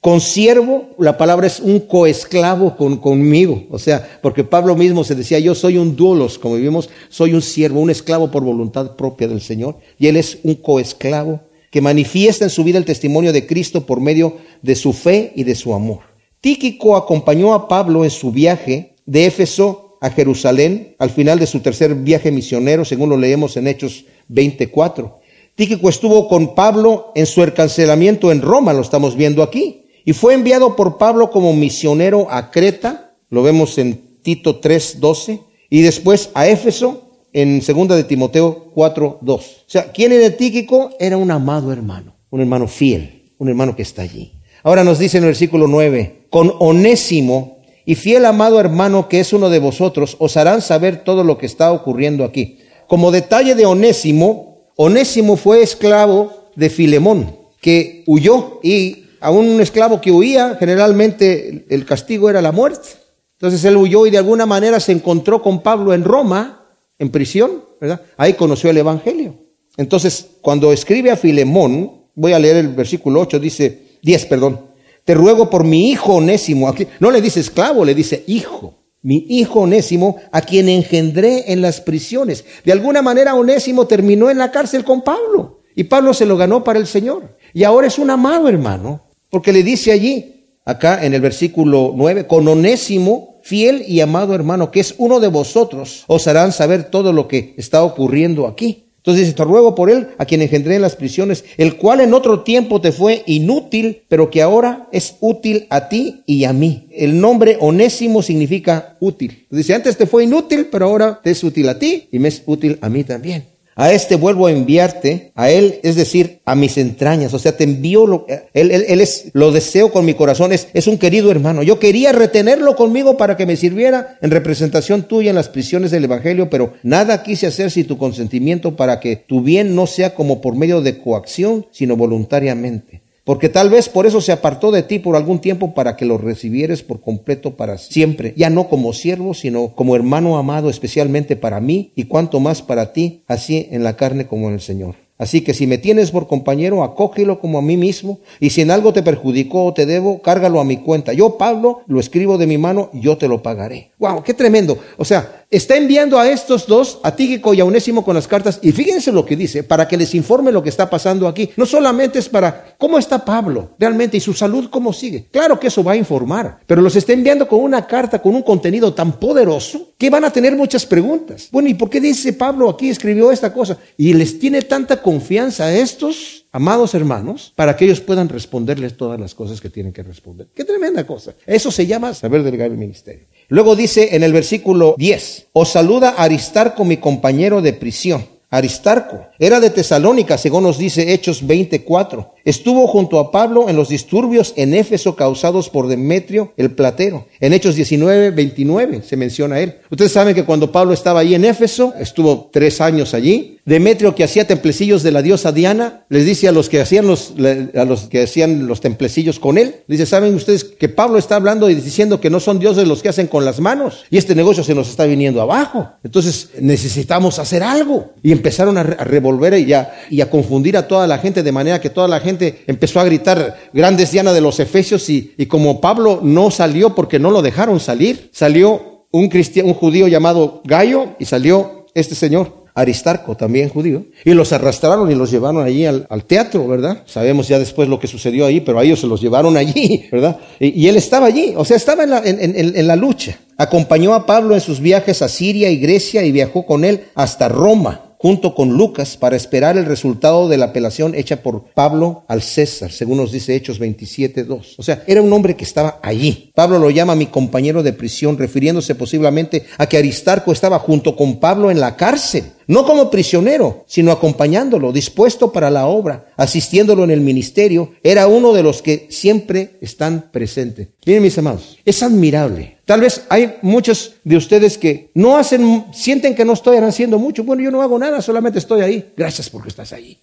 Consiervo, la palabra es un coesclavo con, conmigo. O sea, porque Pablo mismo se decía, yo soy un duolos, como vivimos, soy un siervo, un esclavo por voluntad propia del Señor. Y él es un coesclavo que manifiesta en su vida el testimonio de Cristo por medio de su fe y de su amor. Tíquico acompañó a Pablo en su viaje de Éfeso a Jerusalén al final de su tercer viaje misionero, según lo leemos en Hechos 24. Tíquico estuvo con Pablo en su encarcelamiento en Roma, lo estamos viendo aquí y fue enviado por Pablo como misionero a Creta, lo vemos en Tito 3:12, y después a Éfeso en segunda de Timoteo 4:2. O sea, ¿quién era Tíquico? Era un amado hermano, un hermano fiel, un hermano que está allí. Ahora nos dice en el versículo 9, con Onésimo y fiel amado hermano que es uno de vosotros, os harán saber todo lo que está ocurriendo aquí. Como detalle de Onésimo, Onésimo fue esclavo de Filemón, que huyó y a un esclavo que huía, generalmente el castigo era la muerte. Entonces él huyó y de alguna manera se encontró con Pablo en Roma, en prisión, ¿verdad? Ahí conoció el Evangelio. Entonces, cuando escribe a Filemón, voy a leer el versículo 8, dice, 10, perdón, te ruego por mi hijo onésimo, no le dice esclavo, le dice hijo, mi hijo onésimo, a quien engendré en las prisiones. De alguna manera onésimo terminó en la cárcel con Pablo y Pablo se lo ganó para el Señor. Y ahora es un amado hermano porque le dice allí, acá en el versículo 9, con onésimo, fiel y amado hermano, que es uno de vosotros, os harán saber todo lo que está ocurriendo aquí. Entonces dice, te ruego por él, a quien engendré en las prisiones, el cual en otro tiempo te fue inútil, pero que ahora es útil a ti y a mí. El nombre onésimo significa útil. Dice, antes te fue inútil, pero ahora te es útil a ti y me es útil a mí también. A este vuelvo a enviarte, a él, es decir, a mis entrañas. O sea, te envío, lo, él, él, es, lo deseo con mi corazón, es, es un querido hermano. Yo quería retenerlo conmigo para que me sirviera en representación tuya en las prisiones del Evangelio, pero nada quise hacer sin tu consentimiento para que tu bien no sea como por medio de coacción, sino voluntariamente porque tal vez por eso se apartó de ti por algún tiempo para que lo recibieres por completo para siempre, ya no como siervo, sino como hermano amado especialmente para mí y cuanto más para ti, así en la carne como en el Señor. Así que si me tienes por compañero, acógelo como a mí mismo, y si en algo te perjudicó o te debo, cárgalo a mi cuenta. Yo, Pablo, lo escribo de mi mano, yo te lo pagaré. Wow, qué tremendo. O sea, está enviando a estos dos, a Tíquico y a Unésimo con las cartas, y fíjense lo que dice, para que les informe lo que está pasando aquí. No solamente es para cómo está Pablo realmente y su salud cómo sigue. Claro que eso va a informar, pero los está enviando con una carta, con un contenido tan poderoso, que van a tener muchas preguntas. Bueno, ¿y por qué dice Pablo aquí escribió esta cosa? Y les tiene tanta confianza a estos amados hermanos para que ellos puedan responderles todas las cosas que tienen que responder. Qué tremenda cosa. Eso se llama saber delegar el ministerio. Luego dice en el versículo 10, os saluda Aristarco, mi compañero de prisión. Aristarco era de Tesalónica, según nos dice Hechos 24. Estuvo junto a Pablo en los disturbios en Éfeso causados por Demetrio el platero. En Hechos 19, 29 se menciona él. Ustedes saben que cuando Pablo estaba allí en Éfeso, estuvo tres años allí, Demetrio que hacía templecillos de la diosa Diana, les dice a los que hacían los, a los que hacían los templecillos con él, ¿saben ustedes que Pablo está hablando y diciendo que no son dioses los que hacen con las manos? Y este negocio se nos está viniendo abajo. Entonces necesitamos hacer algo. Y empezaron a, revolver revolver y a, confundir a toda la gente, de manera que toda la gente empezó a gritar, grandes Diana de los Efesios, y, y como Pablo no salió porque no lo dejaron salir, salió un, cristiano, un judío llamado Gallo y salió este señor. Aristarco, también judío, y los arrastraron y los llevaron allí al, teatro, ¿verdad? Sabemos ya después lo que sucedió ahí, pero a ellos se los llevaron allí, ¿verdad? Y, él estaba allí, o sea, estaba en la, en la lucha. Acompañó a Pablo en sus viajes a Siria y Grecia y viajó con él hasta Roma junto con Lucas para esperar el resultado de la apelación hecha por Pablo al César, según nos dice Hechos 27.2. O sea, era un hombre que estaba allí. Pablo lo llama mi compañero de prisión, refiriéndose posiblemente a que Aristarco estaba junto con Pablo en la cárcel no como prisionero, sino acompañándolo, dispuesto para la obra, asistiéndolo en el ministerio, era uno de los que siempre están presentes. Miren mis amados, es admirable. Tal vez hay muchos de ustedes que no hacen, sienten que no estoy haciendo mucho. Bueno, yo no hago nada, solamente estoy ahí. Gracias porque estás ahí.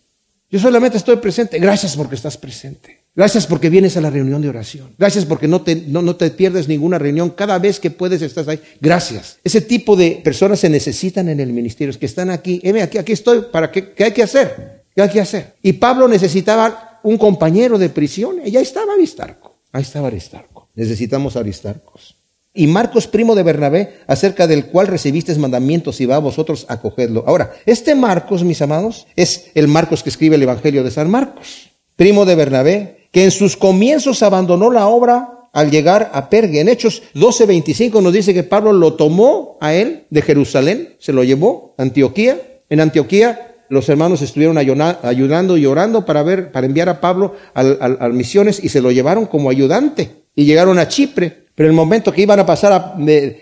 Yo solamente estoy presente. Gracias porque estás presente. Gracias porque vienes a la reunión de oración. Gracias porque no te, no, te pierdes ninguna reunión. Cada vez que puedes estás ahí. Gracias. Ese tipo de personas se necesitan en el ministerio, que están aquí. Eh, aquí, aquí estoy. ¿Para qué, qué hay que hacer? ¿Qué hay que hacer? Y Pablo necesitaba un compañero de prisión. Y ahí estaba Aristarco. Ahí estaba Aristarco. Necesitamos Aristarcos. Y Marcos, primo de Bernabé, acerca del cual recibiste mandamientos y va a vosotros a cogerlo. Ahora, este Marcos, mis amados, es el Marcos que escribe el Evangelio de San Marcos. Primo de Bernabé, que en sus comienzos abandonó la obra al llegar a Pergue. En Hechos 12:25 nos dice que Pablo lo tomó a él de Jerusalén, se lo llevó a Antioquía. En Antioquía los hermanos estuvieron ayudando y orando para ver, para enviar a Pablo a misiones y se lo llevaron como ayudante. Y llegaron a Chipre. Pero en el momento que iban a pasar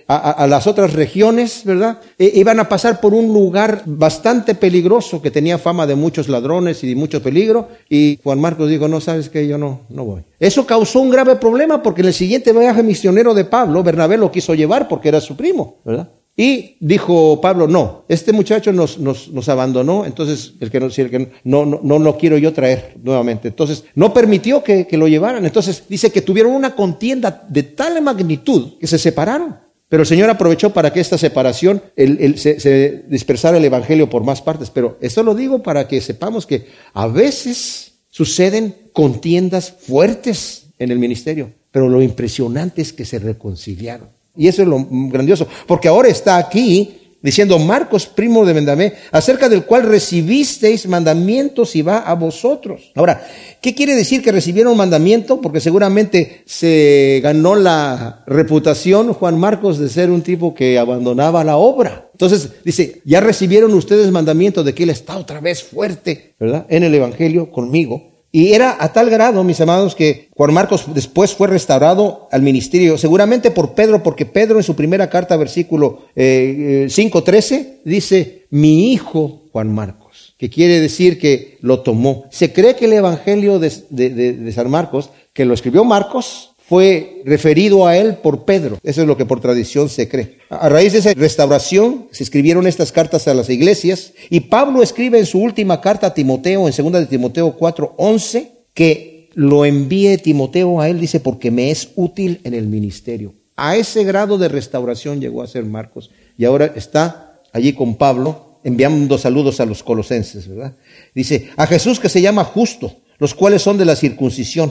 a, las otras regiones, ¿verdad? E, iban a pasar por un lugar bastante peligroso que tenía fama de muchos ladrones y de mucho peligro. Y Juan Marcos dijo, no, sabes que yo no, no voy. Eso causó un grave problema porque en el siguiente viaje misionero de Pablo, Bernabé lo quiso llevar porque era su primo, ¿verdad? Y dijo Pablo, no, este muchacho nos, nos, nos abandonó, entonces el que, no, el no, no, no quiero yo traer nuevamente. Entonces no permitió que, que, lo llevaran. Entonces dice que tuvieron una contienda de tal magnitud que se separaron. Pero el Señor aprovechó para que esta separación el, el, se, se dispersara el Evangelio por más partes. Pero esto lo digo para que sepamos que a veces suceden contiendas fuertes en el ministerio. Pero lo impresionante es que se reconciliaron. Y eso es lo grandioso, porque ahora está aquí diciendo Marcos, primo de Bendamé, acerca del cual recibisteis mandamientos y va a vosotros. Ahora, ¿qué quiere decir que recibieron mandamiento? Porque seguramente se ganó la reputación Juan Marcos de ser un tipo que abandonaba la obra. Entonces dice, ya recibieron ustedes mandamiento de que él está otra vez fuerte, ¿verdad? En el Evangelio conmigo. Y era a tal grado, mis amados, que Juan Marcos después fue restaurado al ministerio, seguramente por Pedro, porque Pedro en su primera carta, versículo eh, 5.13, eh, dice, mi hijo Juan Marcos, que quiere decir que lo tomó. Se cree que el Evangelio de, de San Marcos, que lo escribió Marcos, fue referido a él por Pedro. Eso es lo que por tradición se cree. A raíz de esa restauración se escribieron estas cartas a las iglesias y Pablo escribe en su última carta a Timoteo, en segunda de Timoteo 4:11, que lo envíe Timoteo a él, dice, porque me es útil en el ministerio. A ese grado de restauración llegó a ser Marcos y ahora está allí con Pablo enviando saludos a los colosenses, ¿verdad? Dice, a Jesús que se llama justo, los cuales son de la circuncisión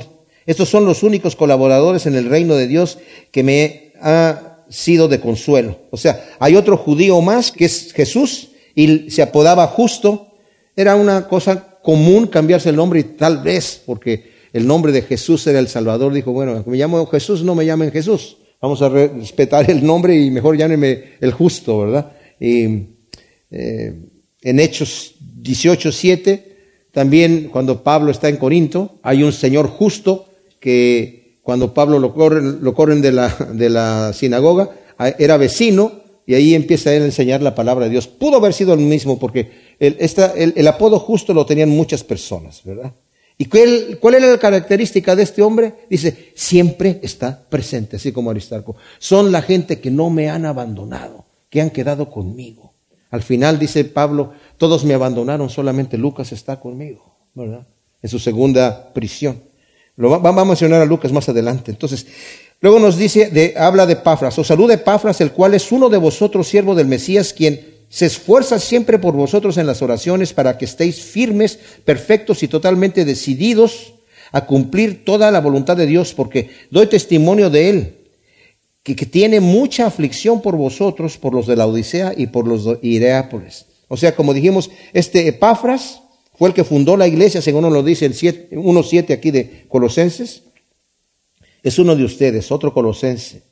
estos son los únicos colaboradores en el reino de Dios que me ha sido de consuelo. O sea, hay otro judío más que es Jesús y se apodaba justo. Era una cosa común cambiarse el nombre y tal vez porque el nombre de Jesús era el Salvador, dijo, bueno, me llamo Jesús, no me llamen Jesús. Vamos a respetar el nombre y mejor llámeme el justo, ¿verdad? Y eh, en Hechos 18, 7, también cuando Pablo está en Corinto, hay un Señor justo que cuando Pablo lo corren, lo corren de, la, de la sinagoga, era vecino y ahí empieza él a enseñar la palabra de Dios. Pudo haber sido el mismo porque el, esta, el, apodo justo lo tenían muchas personas, ¿verdad? ¿Y cuál, cuál era la característica de este hombre? Dice, siempre está presente, así como Aristarco. Son la gente que no me han abandonado, que han quedado conmigo. Al final dice Pablo, todos me abandonaron, solamente Lucas está conmigo, ¿verdad? En su segunda prisión. Lo va, a mencionar a Lucas más adelante. Entonces, luego nos dice, de, habla de Pafras, o salud de Pafras, el cual es uno de vosotros, siervo del Mesías, quien se esfuerza siempre por vosotros en las oraciones para que estéis firmes, perfectos y totalmente decididos a cumplir toda la voluntad de Dios, porque doy testimonio de Él, que, tiene mucha aflicción por vosotros, por los de la Odisea y por los de Ireápolis. O sea, como dijimos, este Epafras fue el que fundó la iglesia, según nos lo dice el 1.7 aquí de Colosenses. Es uno de ustedes, otro colosense.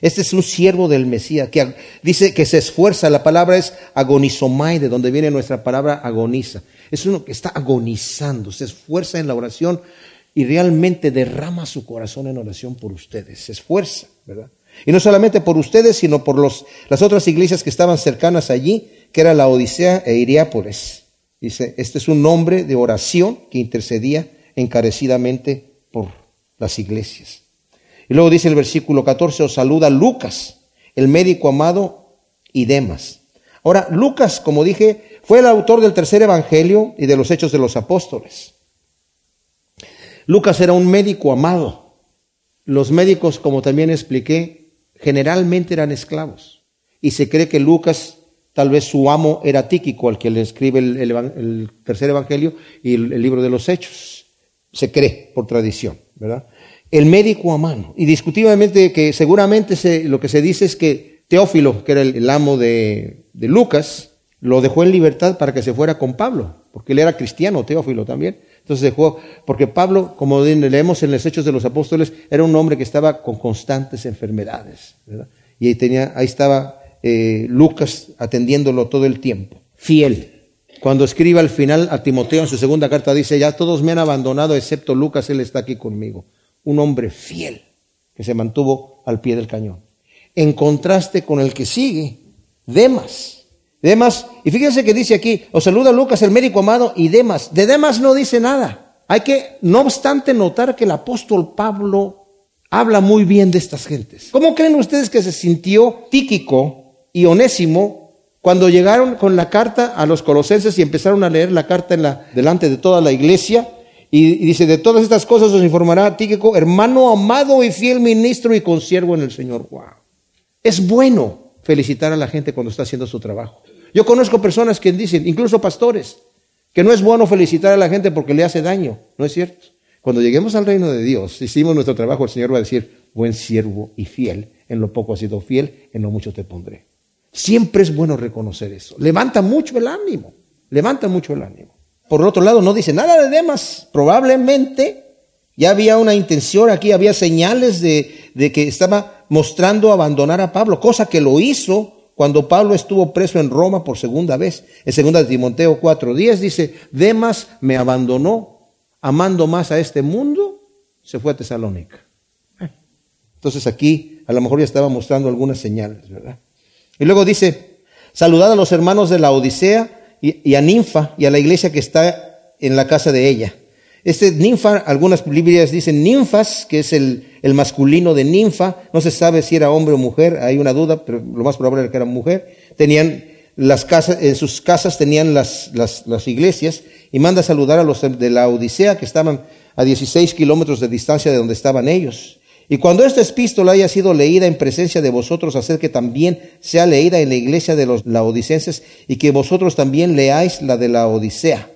Este es un siervo del Mesías que dice que se esfuerza. La palabra es agonizomai, de donde viene nuestra palabra agoniza. Es uno que está agonizando, se esfuerza en la oración y realmente derrama su corazón en oración por ustedes. Se esfuerza, ¿verdad? Y no solamente por ustedes, sino por los, las otras iglesias que estaban cercanas allí, que era la Odisea e Iriápolis. Dice, este es un nombre de oración que intercedía encarecidamente por las iglesias. Y luego dice el versículo 14, os saluda Lucas, el médico amado y demás. Ahora, Lucas, como dije, fue el autor del tercer evangelio y de los hechos de los apóstoles. Lucas era un médico amado. Los médicos, como también expliqué, generalmente eran esclavos. Y se cree que Lucas, tal vez su amo era Tíquico, al que le escribe el, tercer evangelio y el, libro de los hechos. Se cree por tradición, ¿verdad? El médico amado. Y discutiblemente que seguramente lo que se dice es que Teófilo, que era el, amo de, de Lucas, lo dejó en libertad para que se fuera con Pablo, porque él era cristiano, Teófilo también. Entonces dejó, porque Pablo, como leemos en los Hechos de los Apóstoles, era un hombre que estaba con constantes enfermedades. Y ahí, tenía, ahí estaba eh, Lucas atendiéndolo todo el tiempo. Fiel. Cuando escribe al final a Timoteo en su segunda carta, dice, ya todos me han abandonado excepto Lucas, él está aquí conmigo. Un hombre fiel que se mantuvo al pie del cañón. En contraste con el que sigue, Demas Demas, y fíjense que dice aquí, os saluda Lucas, el médico amado, y Demas. De Demas no dice nada. Hay que, no obstante, notar que el apóstol Pablo habla muy bien de estas gentes. ¿Cómo creen ustedes que se sintió Tíquico y Onésimo cuando llegaron con la carta a los colosenses y empezaron a leer la carta en la, delante de toda la iglesia? Y, dice, de todas estas cosas os informará Tíquico, hermano amado y fiel ministro y consiervo en el Señor. Wow. Es bueno felicitar a la gente cuando está haciendo su trabajo. Yo conozco personas que dicen, incluso pastores, que no es bueno felicitar a la gente porque le hace daño. No es cierto. Cuando lleguemos al reino de Dios, hicimos nuestro trabajo, el Señor va a decir, buen siervo y fiel. En lo poco has sido fiel, en lo mucho te pondré. Siempre es bueno reconocer eso. Levanta mucho el ánimo. Levanta mucho el ánimo. Por otro lado, no dice nada de demás. Probablemente ya había una intención aquí, había señales de, de que estaba mostrando abandonar a Pablo, cosa que lo hizo cuando Pablo estuvo preso en Roma por segunda vez. En segunda de Timoteo 4:10 dice, Demas me abandonó, amando más a este mundo, se fue a Tesalónica. Entonces aquí a lo mejor ya estaba mostrando algunas señales, ¿verdad? Y luego dice, saludad a los hermanos de la Odisea y, a Ninfa y a la iglesia que está en la casa de ella. Este ninfa, algunas Biblias dicen ninfas, que es el, masculino de ninfa. No se sabe si era hombre o mujer, hay una duda, pero lo más probable era que era mujer. Tenían las casas, en sus casas tenían las, las, las iglesias y manda a saludar a los de la Odisea que estaban a 16 kilómetros de distancia de donde estaban ellos. Y cuando esta epístola haya sido leída en presencia de vosotros, hacer que también sea leída en la iglesia de los laodicenses y que vosotros también leáis la de la Odisea.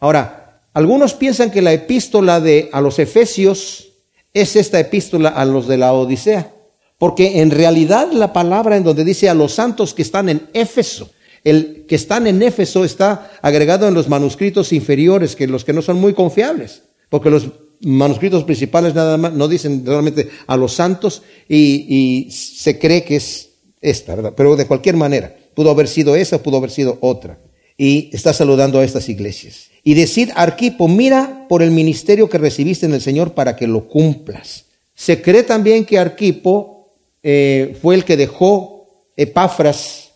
Ahora, algunos piensan que la epístola de a los Efesios es esta epístola a los de la Odisea, porque en realidad la palabra en donde dice a los santos que están en Éfeso, el que están en Éfeso está agregado en los manuscritos inferiores, que los que no son muy confiables, porque los manuscritos principales nada más no dicen realmente a los santos y, se cree que es esta, ¿verdad? Pero de cualquier manera, pudo haber sido esa, pudo haber sido otra. Y está saludando a estas iglesias. Y decid, Arquipo, mira por el ministerio que recibiste en el Señor para que lo cumplas. Se cree también que Arquipo eh, fue el que dejó Epafras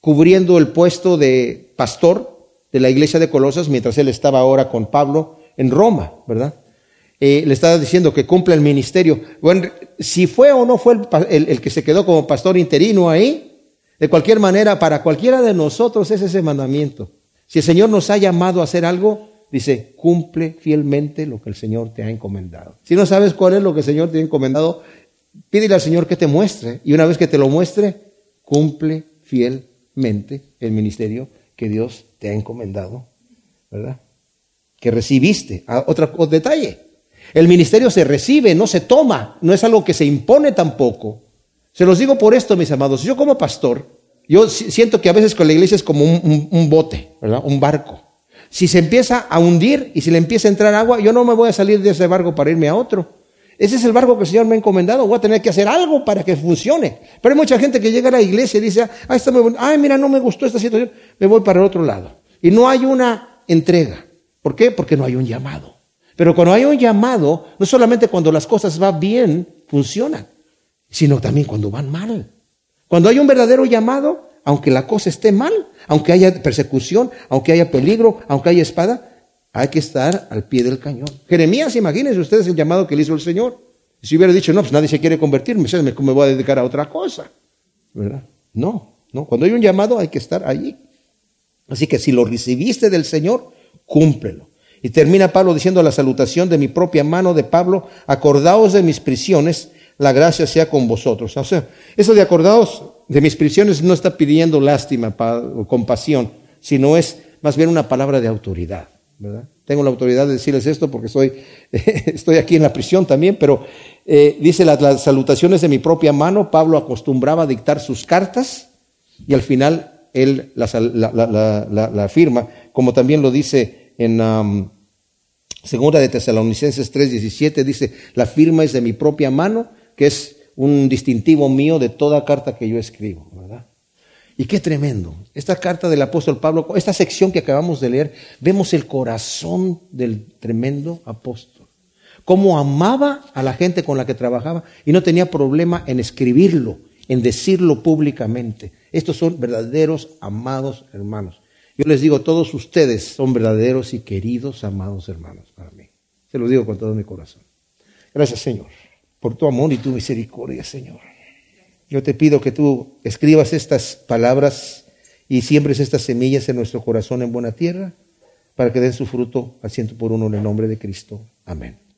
cubriendo el puesto de pastor de la iglesia de Colosas mientras él estaba ahora con Pablo en Roma, ¿verdad? Eh, le estaba diciendo que cumpla el ministerio. Bueno, si fue o no fue el, que se quedó como pastor interino ahí, de cualquier manera, para cualquiera de nosotros es ese mandamiento. Si el Señor nos ha llamado a hacer algo, dice, cumple fielmente lo que el Señor te ha encomendado. Si no sabes cuál es lo que el Señor te ha encomendado, pídele al Señor que te muestre. Y una vez que te lo muestre, cumple fielmente. el ministerio que Dios te ha encomendado, ¿verdad? Que recibiste. Ah, otro detalle. El ministerio se recibe, no se toma, no es algo que se impone tampoco. Se los digo por esto, mis amados. Yo como pastor, yo siento que a veces con la iglesia es como un, bote, ¿verdad? Un barco. Si se empieza a hundir y si le empieza a entrar agua, yo no me voy a salir de ese barco para irme a otro. Ese es el barco que el Señor me ha encomendado. Voy a tener que hacer algo para que funcione. Pero hay mucha gente que llega a la iglesia y dice, ah, está muy ay, mira, no me gustó esta situación, me voy para el otro lado. Y no hay una entrega. ¿Por qué? Porque no hay un llamado. Pero cuando hay un llamado, no solamente cuando las cosas van bien, funcionan, sino también cuando van mal. Cuando hay un verdadero llamado, aunque la cosa esté mal, aunque haya persecución, aunque haya peligro, aunque haya espada, hay que estar al pie del cañón. Jeremías, imagínense ustedes el llamado que le hizo el Señor. Si hubiera dicho, no, pues nadie se quiere convertir, me, voy a dedicar a otra cosa. ¿Verdad? No, no. Cuando hay un llamado hay que estar allí. Así que si lo recibiste del Señor, cúmplelo. Y termina Pablo diciendo la salutación de mi propia mano de Pablo, acordaos de mis prisiones, la gracia sea con vosotros. O sea, eso de acordaos de mis prisiones no está pidiendo lástima o compasión, sino es más bien una palabra de autoridad. ¿verdad? Tengo la autoridad de decirles esto porque estoy aquí en la prisión también, pero eh, dice las, salutaciones de mi propia mano, Pablo acostumbraba a dictar sus cartas y al final él la, la firma, como también lo dice en um, Segunda de Tesalonicenses 3:17, dice, la firma es de mi propia mano que es un distintivo mío de toda carta que yo escribo. Y qué tremendo. Esta carta del apóstol Pablo, esta sección que acabamos de leer, vemos el corazón del tremendo apóstol. Cómo amaba a la gente con la que trabajaba y no tenía problema en escribirlo, en decirlo públicamente. Estos son verdaderos amados hermanos. Yo les digo, todos ustedes son verdaderos y queridos amados hermanos para mí. Se lo digo con todo mi corazón. Gracias, Señor por tu amor y tu misericordia, Señor. Yo te pido que tú escribas estas palabras y siembres estas semillas en nuestro corazón en buena tierra para que den su fruto al ciento por uno en el nombre de Cristo. Amén.